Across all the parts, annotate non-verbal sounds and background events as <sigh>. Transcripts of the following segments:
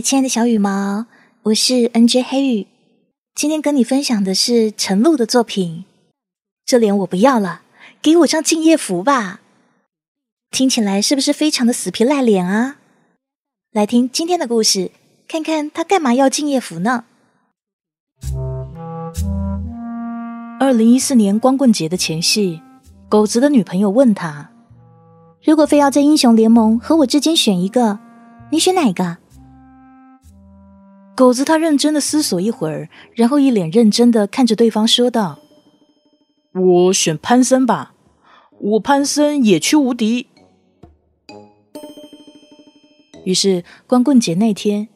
亲爱的小羽毛，我是 NJ 黑羽。今天跟你分享的是陈露的作品。这脸我不要了，给我张敬业福吧。听起来是不是非常的死皮赖脸啊？来听今天的故事，看看他干嘛要敬业福呢？二零一四年光棍节的前夕，狗子的女朋友问他：“如果非要在英雄联盟和我之间选一个，你选哪个？”狗子他认真的思索一会儿，然后一脸认真的看着对方说道：“我选潘森吧，我潘森野区无敌。”于是光棍节那天，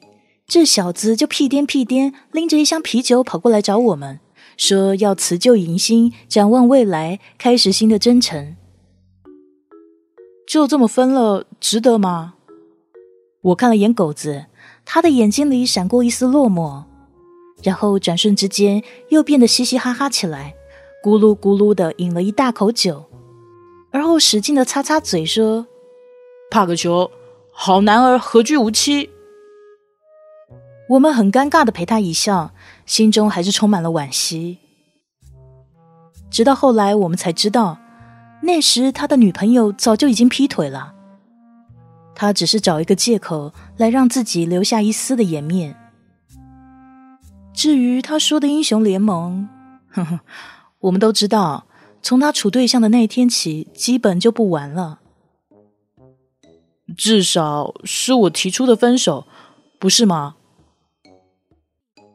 这小子就屁颠屁颠拎着一箱啤酒跑过来找我们，说要辞旧迎新，展望未来，开始新的征程。就这么分了，值得吗？我看了眼狗子。他的眼睛里闪过一丝落寞，然后转瞬之间又变得嘻嘻哈哈起来，咕噜咕噜的饮了一大口酒，而后使劲的擦擦嘴说：“怕个球，好男儿何惧无妻。”我们很尴尬的陪他一笑，心中还是充满了惋惜。直到后来，我们才知道，那时他的女朋友早就已经劈腿了。他只是找一个借口来让自己留下一丝的颜面。至于他说的英雄联盟，呵呵，我们都知道，从他处对象的那天起，基本就不玩了。至少是我提出的分手，不是吗？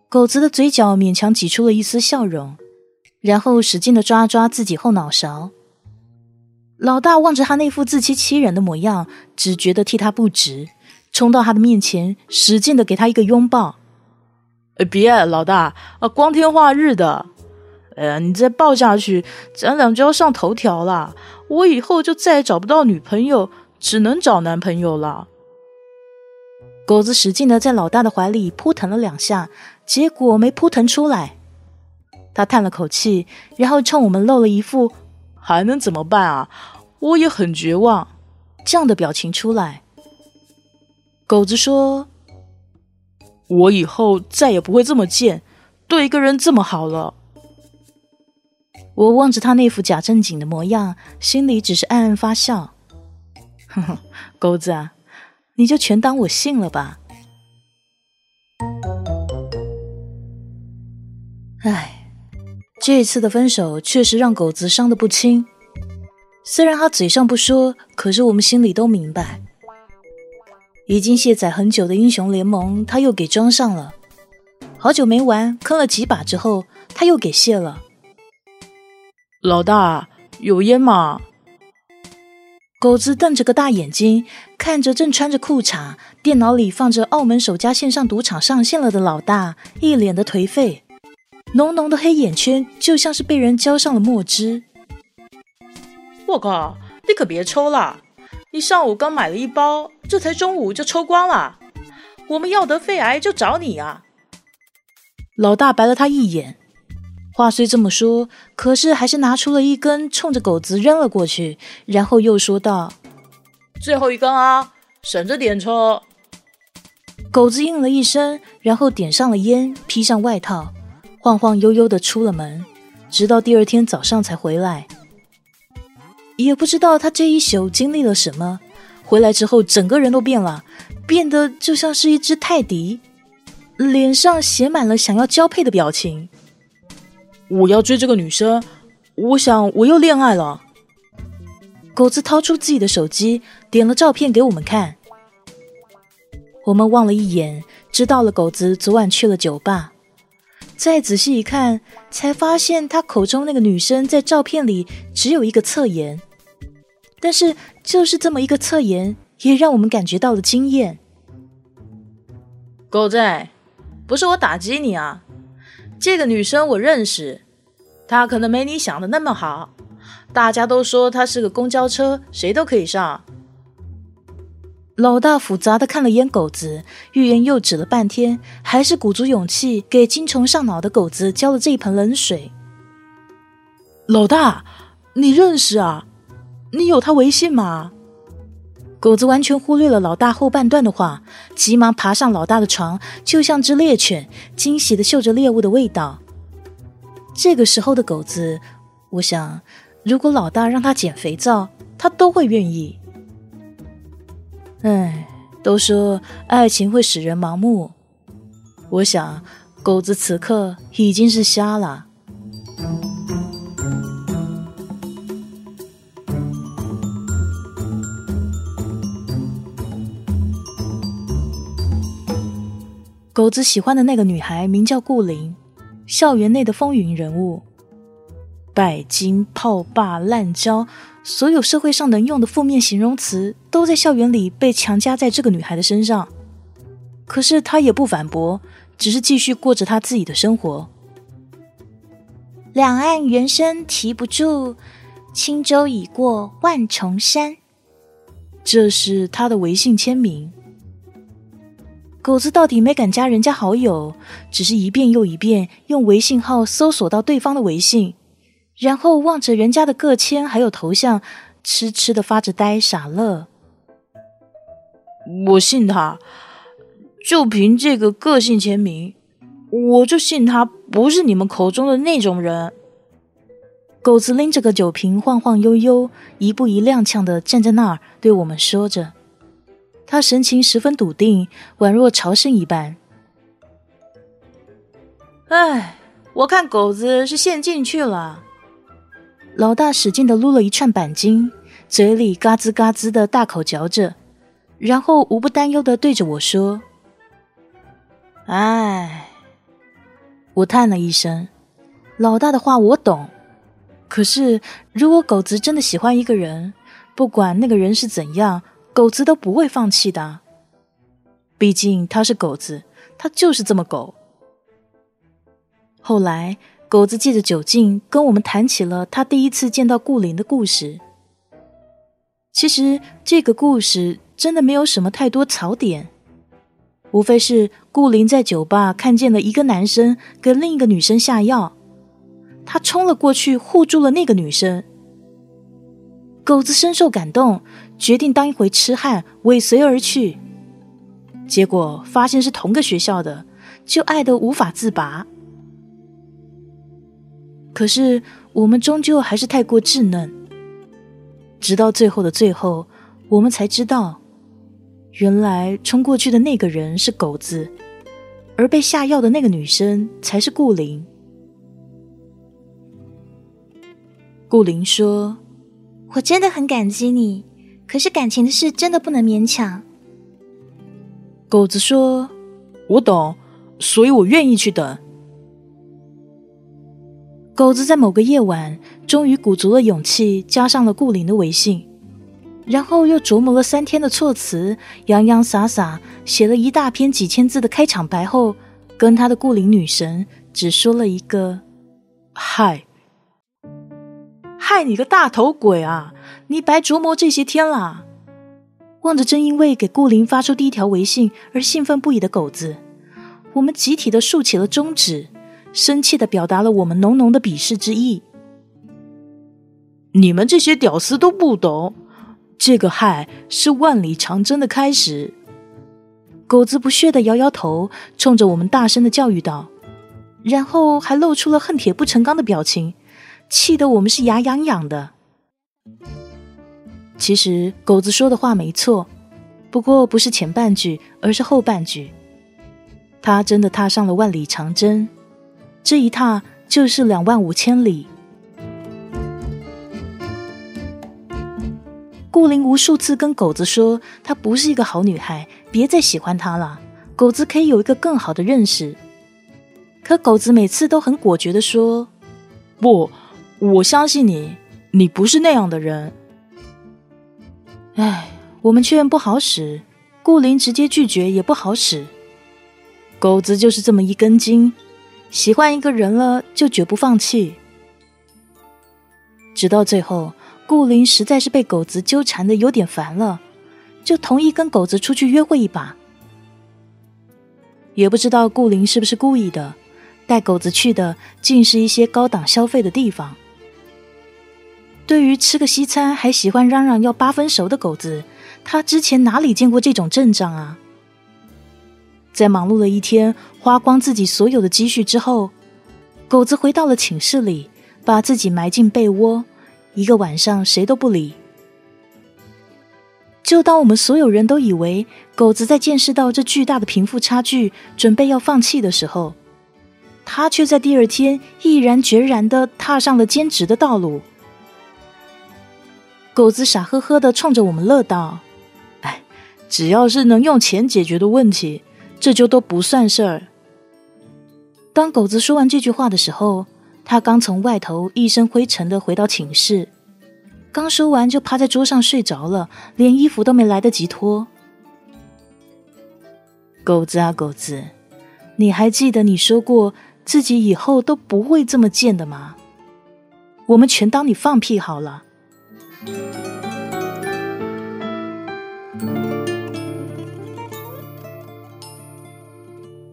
狗子的嘴角勉强挤出了一丝笑容，然后使劲的抓抓自己后脑勺。老大望着他那副自欺欺人的模样，只觉得替他不值，冲到他的面前，使劲的给他一个拥抱。哎，别，老大啊，光天化日的，哎呀，你再抱下去，咱俩就要上头条了。我以后就再也找不到女朋友，只能找男朋友了。狗子使劲的在老大的怀里扑腾了两下，结果没扑腾出来。他叹了口气，然后冲我们露了一副。还能怎么办啊？我也很绝望，这样的表情出来。狗子说：“我以后再也不会这么贱，对一个人这么好了。”我望着他那副假正经的模样，心里只是暗暗发笑。呵呵，狗子，啊，你就全当我信了吧。唉。这次的分手确实让狗子伤得不轻，虽然他嘴上不说，可是我们心里都明白。已经卸载很久的英雄联盟，他又给装上了。好久没玩，坑了几把之后，他又给卸了。老大，有烟吗？狗子瞪着个大眼睛，看着正穿着裤衩，电脑里放着澳门首家线上赌场上线了的老大，一脸的颓废。浓浓的黑眼圈就像是被人浇上了墨汁。我靠，你可别抽了！你上午刚买了一包，这才中午就抽光了。我们要得肺癌就找你啊！老大白了他一眼。话虽这么说，可是还是拿出了一根，冲着狗子扔了过去，然后又说道：“最后一根啊，省着点抽。”狗子应了一声，然后点上了烟，披上外套。晃晃悠悠的出了门，直到第二天早上才回来。也不知道他这一宿经历了什么，回来之后整个人都变了，变得就像是一只泰迪，脸上写满了想要交配的表情。我要追这个女生，我想我又恋爱了。狗子掏出自己的手机，点了照片给我们看。我们望了一眼，知道了狗子昨晚去了酒吧。再仔细一看，才发现他口中那个女生在照片里只有一个侧颜，但是就是这么一个侧颜，也让我们感觉到了惊艳。狗仔，不是我打击你啊，这个女生我认识，她可能没你想的那么好，大家都说她是个公交车，谁都可以上。老大复杂的看了眼狗子，欲言又止了半天，还是鼓足勇气给精虫上脑的狗子浇了这一盆冷水。老大，你认识啊？你有他微信吗？狗子完全忽略了老大后半段的话，急忙爬上老大的床，就像只猎犬，惊喜的嗅着猎物的味道。这个时候的狗子，我想，如果老大让他捡肥皂，他都会愿意。哎，都说爱情会使人盲目，我想，狗子此刻已经是瞎了。狗子喜欢的那个女孩名叫顾灵，校园内的风云人物，拜金、泡霸、滥交，所有社会上能用的负面形容词都在校园里被强加在这个女孩的身上。可是她也不反驳，只是继续过着她自己的生活。两岸猿声啼不住，轻舟已过万重山。这是他的微信签名。狗子到底没敢加人家好友，只是一遍又一遍用微信号搜索到对方的微信，然后望着人家的个签还有头像，痴痴的发着呆傻乐。我信他，就凭这个个性签名，我就信他不是你们口中的那种人。狗子拎着个酒瓶晃晃悠悠，一步一踉跄的站在那儿，对我们说着。他神情十分笃定，宛若朝圣一般。哎，我看狗子是陷进去了。老大使劲的撸了一串板筋，嘴里嘎吱嘎吱的大口嚼着，然后无不担忧的对着我说：“哎。”我叹了一声。老大的话我懂，可是如果狗子真的喜欢一个人，不管那个人是怎样。狗子都不会放弃的，毕竟他是狗子，他就是这么狗。后来，狗子借着酒劲跟我们谈起了他第一次见到顾林的故事。其实这个故事真的没有什么太多槽点，无非是顾林在酒吧看见了一个男生跟另一个女生下药，他冲了过去护住了那个女生。狗子深受感动。决定当一回痴汉，尾随而去。结果发现是同个学校的，就爱得无法自拔。可是我们终究还是太过稚嫩，直到最后的最后，我们才知道，原来冲过去的那个人是狗子，而被下药的那个女生才是顾灵。顾灵说：“我真的很感激你。”可是感情的事真的不能勉强。狗子说：“我懂，所以我愿意去等。”狗子在某个夜晚终于鼓足了勇气，加上了顾灵的微信，然后又琢磨了三天的措辞，洋洋洒洒写了一大篇几千字的开场白后，跟他的顾灵女神只说了一个“嗨”。害你个大头鬼啊！你白琢磨这些天了。望着正因为给顾林发出第一条微信而兴奋不已的狗子，我们集体的竖起了中指，生气的表达了我们浓浓的鄙视之意。你们这些屌丝都不懂，这个害是万里长征的开始。狗子不屑的摇摇头，冲着我们大声的教育道，然后还露出了恨铁不成钢的表情，气得我们是牙痒痒的。其实狗子说的话没错，不过不是前半句，而是后半句。他真的踏上了万里长征，这一踏就是两万五千里。顾灵无数次跟狗子说，她不是一个好女孩，别再喜欢她了。狗子可以有一个更好的认识。可狗子每次都很果决的说：“不，我相信你，你不是那样的人。”唉，我们劝不好使，顾灵直接拒绝也不好使。狗子就是这么一根筋，喜欢一个人了就绝不放弃。直到最后，顾灵实在是被狗子纠缠的有点烦了，就同意跟狗子出去约会一把。也不知道顾灵是不是故意的，带狗子去的竟是一些高档消费的地方。对于吃个西餐还喜欢嚷嚷要八分熟的狗子，他之前哪里见过这种阵仗啊？在忙碌了一天，花光自己所有的积蓄之后，狗子回到了寝室里，把自己埋进被窝，一个晚上谁都不理。就当我们所有人都以为狗子在见识到这巨大的贫富差距，准备要放弃的时候，他却在第二天毅然决然的踏上了兼职的道路。狗子傻呵呵的冲着我们乐道：“哎，只要是能用钱解决的问题。”这就都不算事儿。当狗子说完这句话的时候，他刚从外头一身灰尘的回到寝室，刚说完就趴在桌上睡着了，连衣服都没来得及脱。狗子啊，狗子，你还记得你说过自己以后都不会这么贱的吗？我们全当你放屁好了。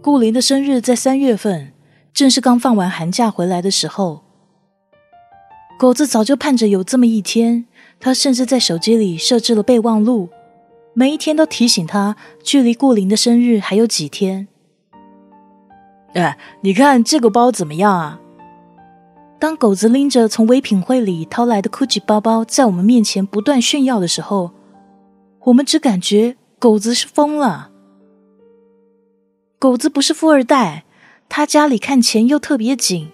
顾林的生日在三月份，正是刚放完寒假回来的时候。狗子早就盼着有这么一天，他甚至在手机里设置了备忘录，每一天都提醒他，距离顾林的生日还有几天。哎，你看这个包怎么样啊？当狗子拎着从唯品会里掏来的 GUCCI 包包在我们面前不断炫耀的时候，我们只感觉狗子是疯了。狗子不是富二代，他家里看钱又特别紧，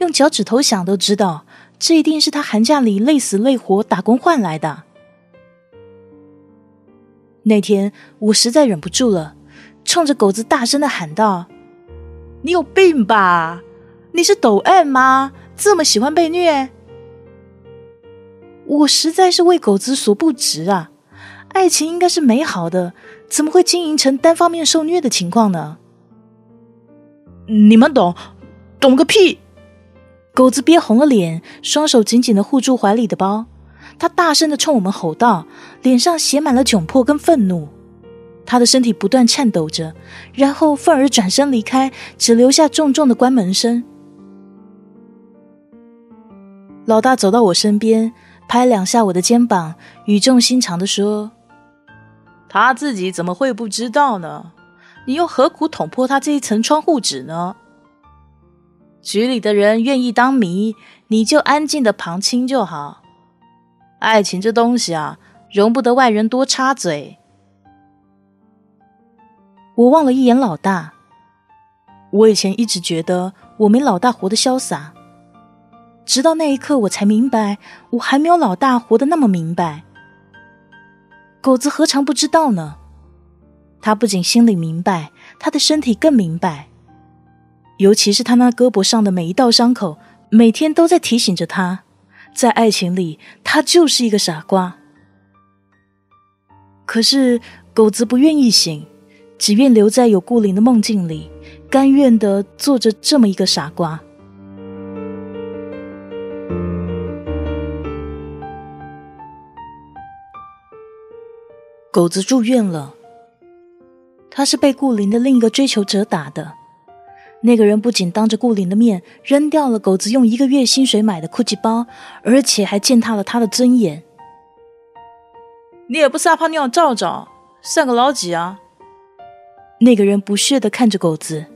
用脚趾头想都知道，这一定是他寒假里累死累活打工换来的。那天我实在忍不住了，冲着狗子大声的喊道：“你有病吧？你是抖 M 吗？这么喜欢被虐？”我实在是为狗子所不值啊！爱情应该是美好的。怎么会经营成单方面受虐的情况呢？你们懂，懂个屁！狗子憋红了脸，双手紧紧的护住怀里的包，他大声的冲我们吼道，脸上写满了窘迫跟愤怒，他的身体不断颤抖着，然后愤而转身离开，只留下重重的关门声。老大走到我身边，拍两下我的肩膀，语重心长的说。他自己怎么会不知道呢？你又何苦捅破他这一层窗户纸呢？局里的人愿意当谜，你就安静的旁听就好。爱情这东西啊，容不得外人多插嘴。我望了一眼老大，我以前一直觉得我没老大活得潇洒，直到那一刻，我才明白，我还没有老大活得那么明白。狗子何尝不知道呢？他不仅心里明白，他的身体更明白。尤其是他那胳膊上的每一道伤口，每天都在提醒着他，在爱情里，他就是一个傻瓜。可是狗子不愿意醒，只愿留在有顾灵的梦境里，甘愿的做着这么一个傻瓜。狗子住院了，他是被顾林的另一个追求者打的。那个人不仅当着顾林的面扔掉了狗子用一个月薪水买的 GUCCI 包，而且还践踏了他的尊严。你也不撒泡尿照照，算个老几啊？那个人不屑的看着狗子，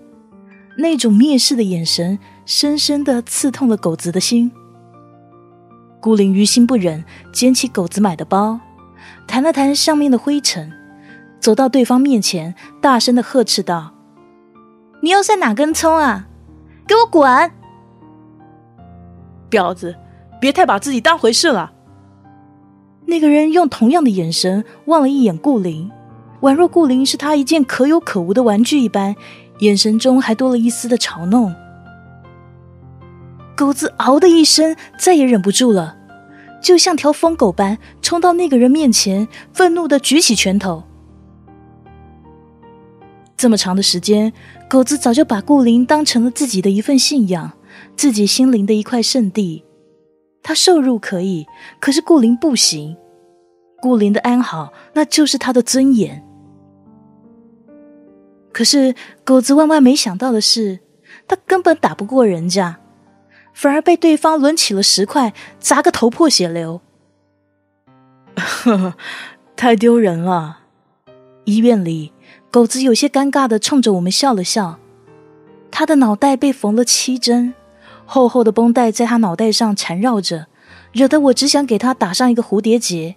那种蔑视的眼神深深的刺痛了狗子的心。顾林于心不忍，捡起狗子买的包。弹了弹上面的灰尘，走到对方面前，大声的呵斥道：“你又在哪根葱啊？给我滚！婊子，别太把自己当回事了。”那个人用同样的眼神望了一眼顾灵，宛若顾灵是他一件可有可无的玩具一般，眼神中还多了一丝的嘲弄。狗子嗷的一声，再也忍不住了。就像条疯狗般冲到那个人面前，愤怒的举起拳头。这么长的时间，狗子早就把顾灵当成了自己的一份信仰，自己心灵的一块圣地。他受辱可以，可是顾灵不行。顾灵的安好，那就是他的尊严。可是狗子万万没想到的是，他根本打不过人家。反而被对方抡起了石块砸个头破血流。呵呵，太丢人了！医院里，狗子有些尴尬的冲着我们笑了笑。他的脑袋被缝了七针，厚厚的绷带在他脑袋上缠绕着，惹得我只想给他打上一个蝴蝶结。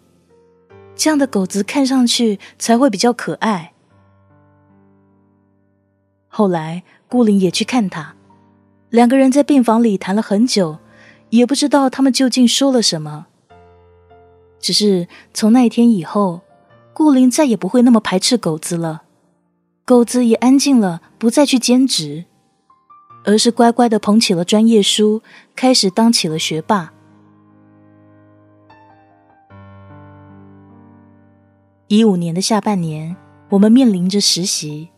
这样的狗子看上去才会比较可爱。后来顾林也去看他，两个人在病房里谈了很久，也不知道他们究竟说了什么。只是从那一天以后，顾林再也不会那么排斥狗子了，狗子也安静了，不再去兼职，而是乖乖的捧起了专业书，开始当起了学霸。一五年的下半年，我们面临着实习，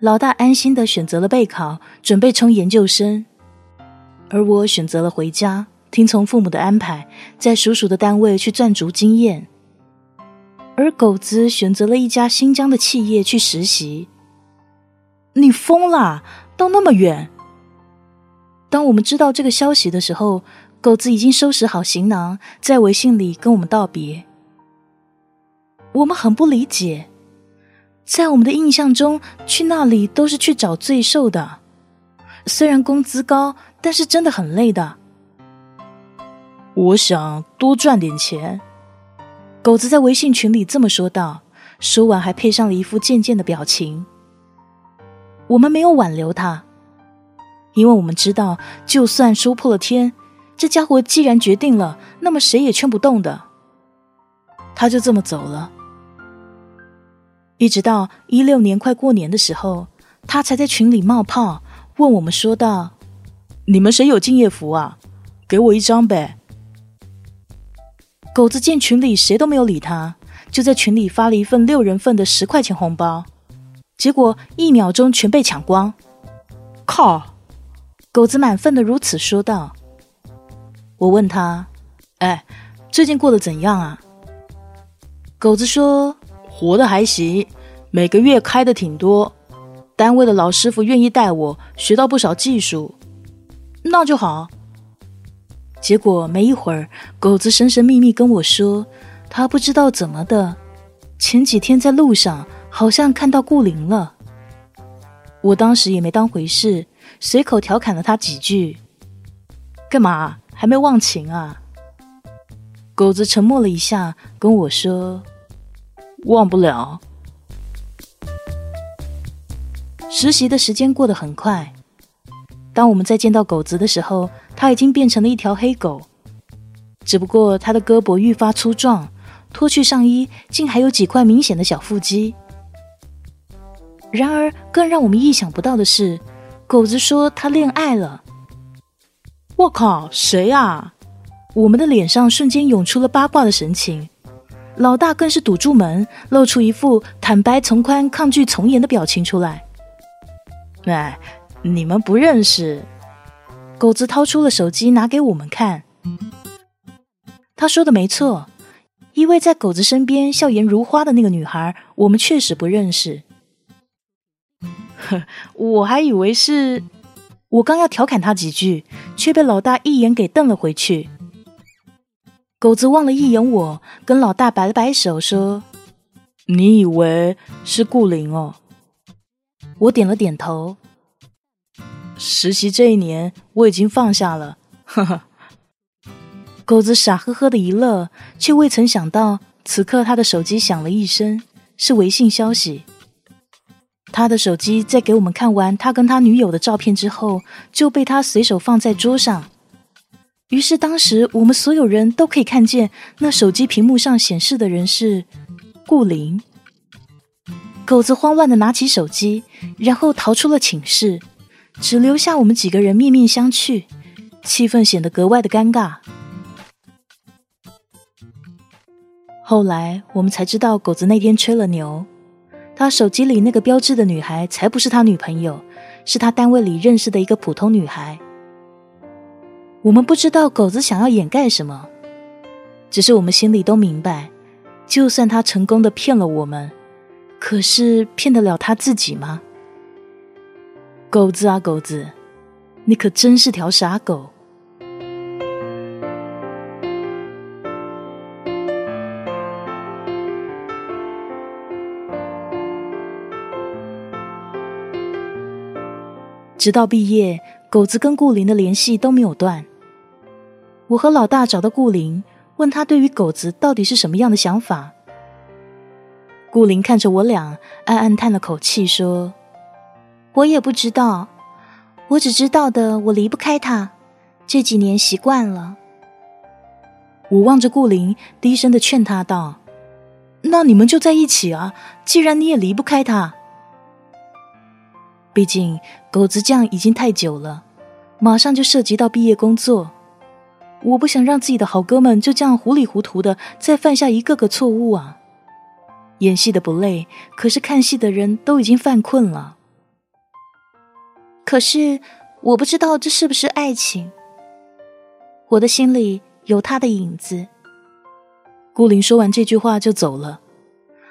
老大安心的选择了备考，准备冲研究生，而我选择了回家。听从父母的安排，在叔叔的单位去赚足经验，而狗子选择了一家新疆的企业去实习。你疯啦！到那么远。当我们知道这个消息的时候，狗子已经收拾好行囊，在微信里跟我们道别。我们很不理解，在我们的印象中，去那里都是去找罪受的，虽然工资高，但是真的很累的。我想多赚点钱。狗子在微信群里这么说道，说完还配上了一副贱贱的表情。我们没有挽留他，因为我们知道，就算说破了天，这家伙既然决定了，那么谁也劝不动的。他就这么走了。一直到一六年快过年的时候，他才在群里冒泡，问我们说道：“你们谁有敬业福啊？给我一张呗。”狗子见群里谁都没有理他，就在群里发了一份六人份的十块钱红包，结果一秒钟全被抢光。靠！狗子满愤的如此说道。我问他：“哎，最近过得怎样啊？”狗子说：“活的还行，每个月开的挺多，单位的老师傅愿意带我，学到不少技术，那就好。”结果没一会儿，狗子神神秘秘跟我说，他不知道怎么的，前几天在路上好像看到顾灵了。我当时也没当回事，随口调侃了他几句。干嘛？还没忘情啊？狗子沉默了一下，跟我说：“忘不了。”实习的时间过得很快。当我们再见到狗子的时候，他已经变成了一条黑狗，只不过他的胳膊愈发粗壮，脱去上衣，竟还有几块明显的小腹肌。然而，更让我们意想不到的是，狗子说他恋爱了。我靠，谁呀？我们的脸上瞬间涌出了八卦的神情，老大更是堵住门，露出一副坦白从宽、抗拒从严的表情出来。哎。你们不认识，狗子掏出了手机拿给我们看。他说的没错，依偎在狗子身边笑颜如花的那个女孩，我们确实不认识。呵，<laughs> 我还以为是……我刚要调侃他几句，却被老大一眼给瞪了回去。狗子望了一眼我，跟老大摆了摆手，说：“你以为是顾灵哦？”我点了点头。实习这一年，我已经放下了。呵呵，狗子傻呵呵的一乐，却未曾想到，此刻他的手机响了一声，是微信消息。他的手机在给我们看完他跟他女友的照片之后，就被他随手放在桌上。于是当时我们所有人都可以看见，那手机屏幕上显示的人是顾林。狗子慌乱的拿起手机，然后逃出了寝室。只留下我们几个人面面相觑，气氛显得格外的尴尬。后来我们才知道，狗子那天吹了牛，他手机里那个标志的女孩才不是他女朋友，是他单位里认识的一个普通女孩。我们不知道狗子想要掩盖什么。只是我们心里都明白就算他成功的骗了我们可是骗得了他自己吗？狗子啊狗子你可真是条傻狗。直到毕业狗子跟顾林的联系都没有断。我和老大找到顾林，问他对于狗子到底是什么样的想法。顾林看着我俩，暗暗叹了口气，说：“我也不知道，我只知道的，我离不开他，这几年习惯了。”我望着顾林，低声的劝他道：“那你们就在一起啊！既然你也离不开他。”毕竟狗子酱已经太久了，马上就涉及到毕业工作，我不想让自己的好哥们就这样糊里糊涂的再犯下一个个错误啊！演戏的不累，可是看戏的人都已经犯困了。可是我不知道这是不是爱情，我的心里有他的影子。顾林说完这句话就走了，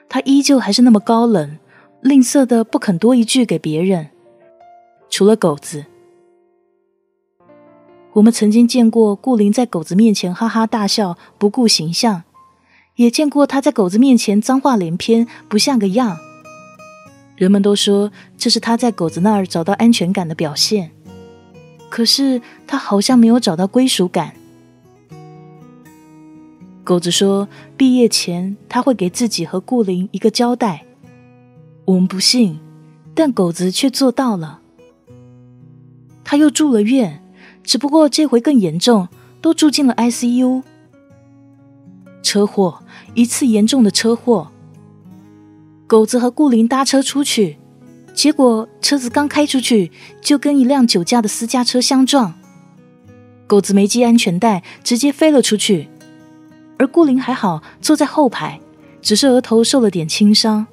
他依旧还是那么高冷。吝啬的不肯多一句给别人，除了狗子。我们曾经见过顾林在狗子面前哈哈大笑，不顾形象；也见过他在狗子面前脏话连篇，不像个样。人们都说这是他在狗子那儿找到安全感的表现，可是他好像没有找到归属感。狗子说，毕业前他会给自己和顾林一个交代。我们不信，但狗子却做到了。他又住了院，只不过这回更严重，都住进了 ICU。车祸，一次严重的车祸。狗子和顾林搭车出去，结果车子刚开出去，就跟一辆酒驾的私家车相撞。狗子没系安全带，直接飞了出去，而顾林还好，坐在后排，只是额头受了点轻伤。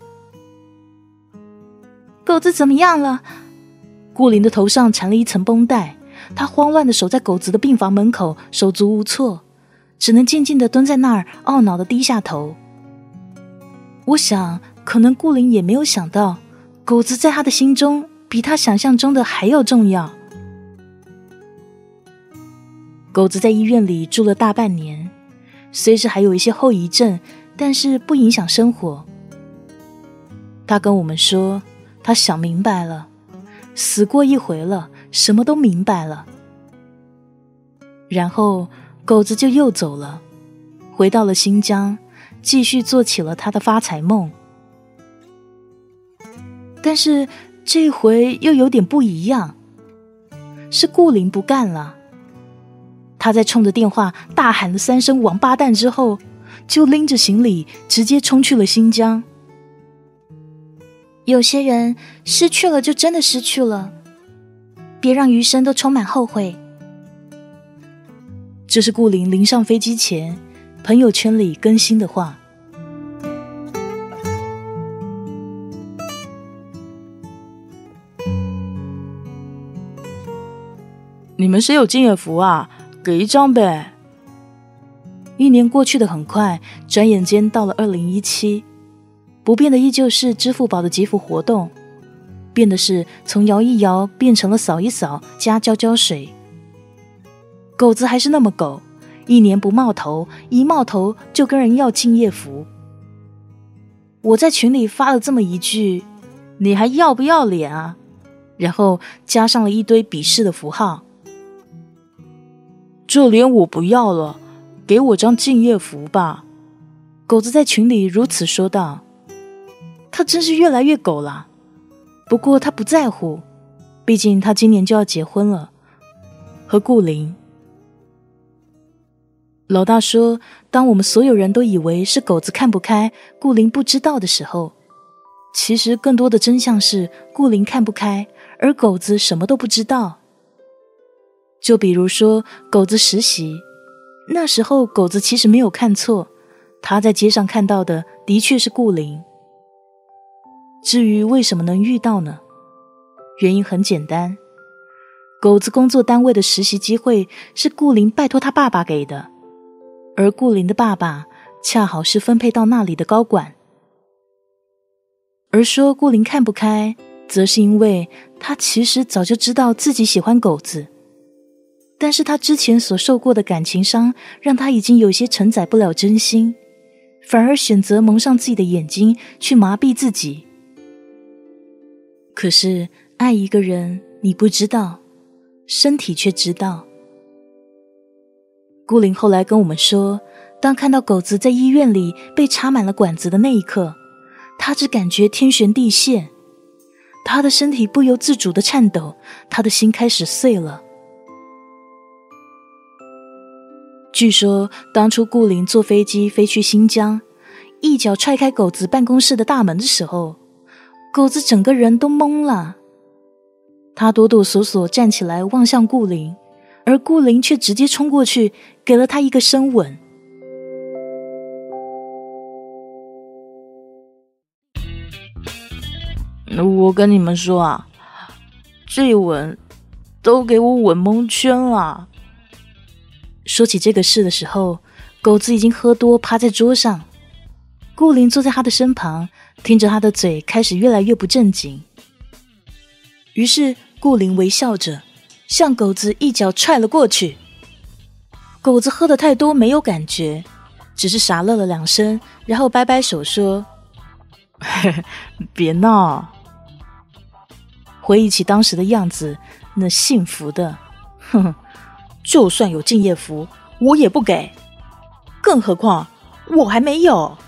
狗子怎么样了？顾林的头上缠了一层绷带，他慌乱的守在狗子的病房门口，手足无措，只能静静的蹲在那儿，懊恼的低下头。我想，可能顾林也没有想到，狗子在他的心中比他想象中的还要重要。狗子在医院里住了大半年，虽是还有一些后遗症，但是不影响生活。他跟我们说。他想明白了，死过一回了，什么都明白了。然后狗子就又走了，回到了新疆，继续做起了他的发财梦。但是这回又有点不一样，是顾林不干了。他在冲着电话大喊了三声“王八蛋”之后，就拎着行李直接冲去了新疆。有些人失去了就真的失去了，别让余生都充满后悔。这是顾林临上飞机前朋友圈里更新的话。你们谁有敬业福啊？给一张呗。一年过去的很快，转眼间到了二零一七。不变的依旧是支付宝的集福活动，变的是从摇一摇变成了扫一扫加浇浇水。狗子还是那么狗，一年不冒头，一冒头就跟人要敬业福。我在群里发了这么一句：“你还要不要脸啊？”然后加上了一堆鄙视的符号。这脸我不要了，给我张敬业福吧。狗子在群里如此说道。他真是越来越狗了，不过他不在乎，毕竟他今年就要结婚了，和顾林。老大说：“当我们所有人都以为是狗子看不开，顾林不知道的时候，其实更多的真相是顾林看不开，而狗子什么都不知道。”就比如说狗子实习，那时候狗子其实没有看错，他在街上看到的的确是顾林。至于为什么能遇到呢？原因很简单，狗子工作单位的实习机会是顾林拜托他爸爸给的，而顾林的爸爸恰好是分配到那里的高管。而说顾林看不开，则是因为他其实早就知道自己喜欢狗子，但是他之前所受过的感情伤，让他已经有些承载不了真心，反而选择蒙上自己的眼睛去麻痹自己。可是，爱一个人你不知道，身体却知道。顾林后来跟我们说，当看到狗子在医院里被插满了管子的那一刻，他只感觉天旋地陷，他的身体不由自主的颤抖，他的心开始碎了。据说当初顾林坐飞机飞去新疆，一脚踹开狗子办公室的大门的时候，狗子整个人都懵了。他哆哆嗦嗦站起来望向顾灵，而顾灵却直接冲过去给了他一个深吻。我跟你们说啊，这一吻都给我吻蒙圈了。说起这个事的时候，狗子已经喝多，趴在桌上。顾灵坐在他的身旁，听着他的嘴开始越来越不正经。于是顾灵微笑着，向狗子一脚踹了过去。狗子喝的太多，没有感觉，只是傻乐了两声，然后摆摆手说：“ <laughs> 别闹。”回忆起当时的样子，那幸福的，哼。就算有敬业福，我也不给。更何况我还没有。